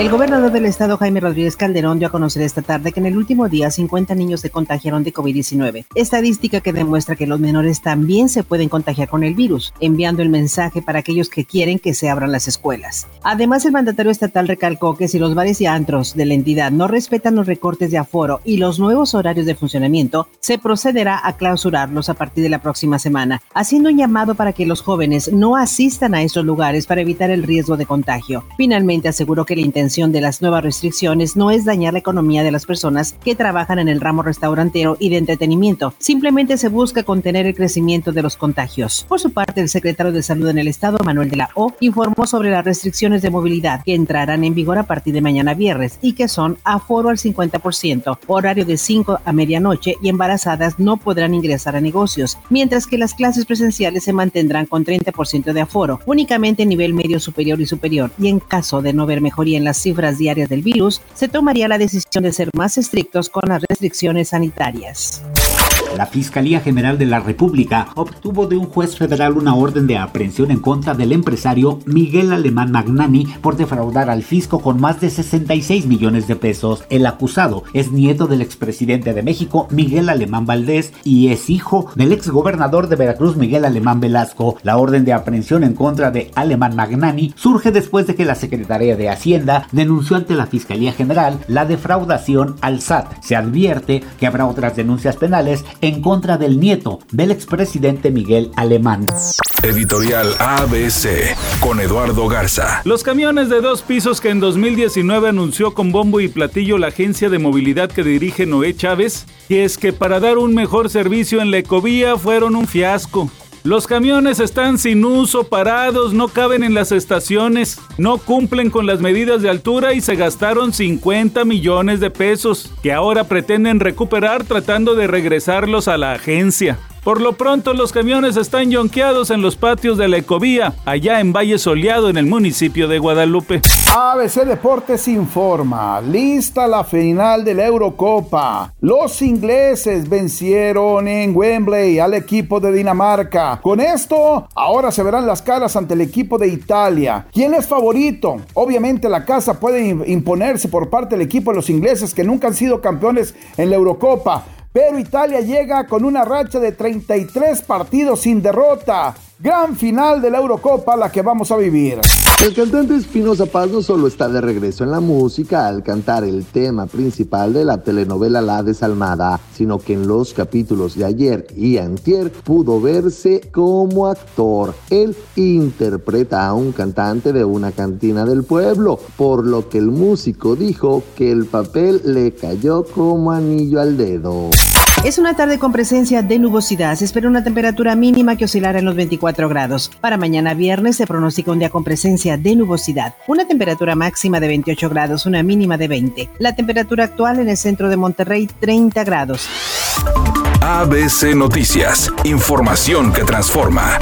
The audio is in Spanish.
El gobernador del estado, Jaime Rodríguez Calderón, dio a conocer esta tarde que en el último día 50 niños se contagiaron de COVID-19, estadística que demuestra que los menores también se pueden contagiar con el virus, enviando el mensaje para aquellos que quieren que se abran las escuelas. Además, el mandatario estatal recalcó que si los bares y antros de la entidad no respetan los recortes de aforo y los nuevos horarios de funcionamiento, se procederá a clausurarlos a partir de la próxima semana, haciendo un llamado para que los jóvenes no asistan a estos lugares para evitar el riesgo de contagio. Finalmente, aseguró que la intención de las nuevas restricciones no es dañar la economía de las personas que trabajan en el ramo restaurantero y de entretenimiento. Simplemente se busca contener el crecimiento de los contagios. Por su parte, el secretario de Salud en el Estado, Manuel de la O, informó sobre las restricciones de movilidad que entrarán en vigor a partir de mañana viernes y que son aforo al 50%, horario de 5 a medianoche y embarazadas no podrán ingresar a negocios, mientras que las clases presenciales se mantendrán con 30% de aforo, únicamente en nivel medio superior y superior, y en caso de no ver mejoría en las cifras diarias del virus, se tomaría la decisión de ser más estrictos con las restricciones sanitarias. La Fiscalía General de la República obtuvo de un juez federal una orden de aprehensión en contra del empresario Miguel Alemán Magnani por defraudar al fisco con más de 66 millones de pesos. El acusado es nieto del expresidente de México Miguel Alemán Valdés y es hijo del exgobernador de Veracruz Miguel Alemán Velasco. La orden de aprehensión en contra de Alemán Magnani surge después de que la Secretaría de Hacienda denunció ante la Fiscalía General la defraudación al SAT. Se advierte que habrá otras denuncias penales en contra del nieto del expresidente Miguel Alemán. Editorial ABC con Eduardo Garza. Los camiones de dos pisos que en 2019 anunció con bombo y platillo la agencia de movilidad que dirige Noé Chávez, y es que para dar un mejor servicio en la ecovía fueron un fiasco. Los camiones están sin uso, parados, no caben en las estaciones, no cumplen con las medidas de altura y se gastaron 50 millones de pesos, que ahora pretenden recuperar tratando de regresarlos a la agencia. Por lo pronto, los camiones están yonqueados en los patios de la Ecovía, allá en Valle Soleado, en el municipio de Guadalupe. ABC Deportes informa, lista la final de la Eurocopa. Los ingleses vencieron en Wembley al equipo de Dinamarca. Con esto, ahora se verán las caras ante el equipo de Italia. ¿Quién es favorito? Obviamente la casa puede imponerse por parte del equipo de los ingleses que nunca han sido campeones en la Eurocopa. Pero Italia llega con una racha de 33 partidos sin derrota. Gran final de la Eurocopa la que vamos a vivir. El cantante Espinoza Paz no solo está de regreso en la música al cantar el tema principal de la telenovela La Desalmada, sino que en los capítulos de ayer y antier pudo verse como actor. Él interpreta a un cantante de una cantina del pueblo, por lo que el músico dijo que el papel le cayó como anillo al dedo. Es una tarde con presencia de nubosidad. Se espera una temperatura mínima que oscilará en los 24 grados. Para mañana viernes se pronostica un día con presencia de nubosidad. Una temperatura máxima de 28 grados, una mínima de 20. La temperatura actual en el centro de Monterrey, 30 grados. ABC Noticias. Información que transforma.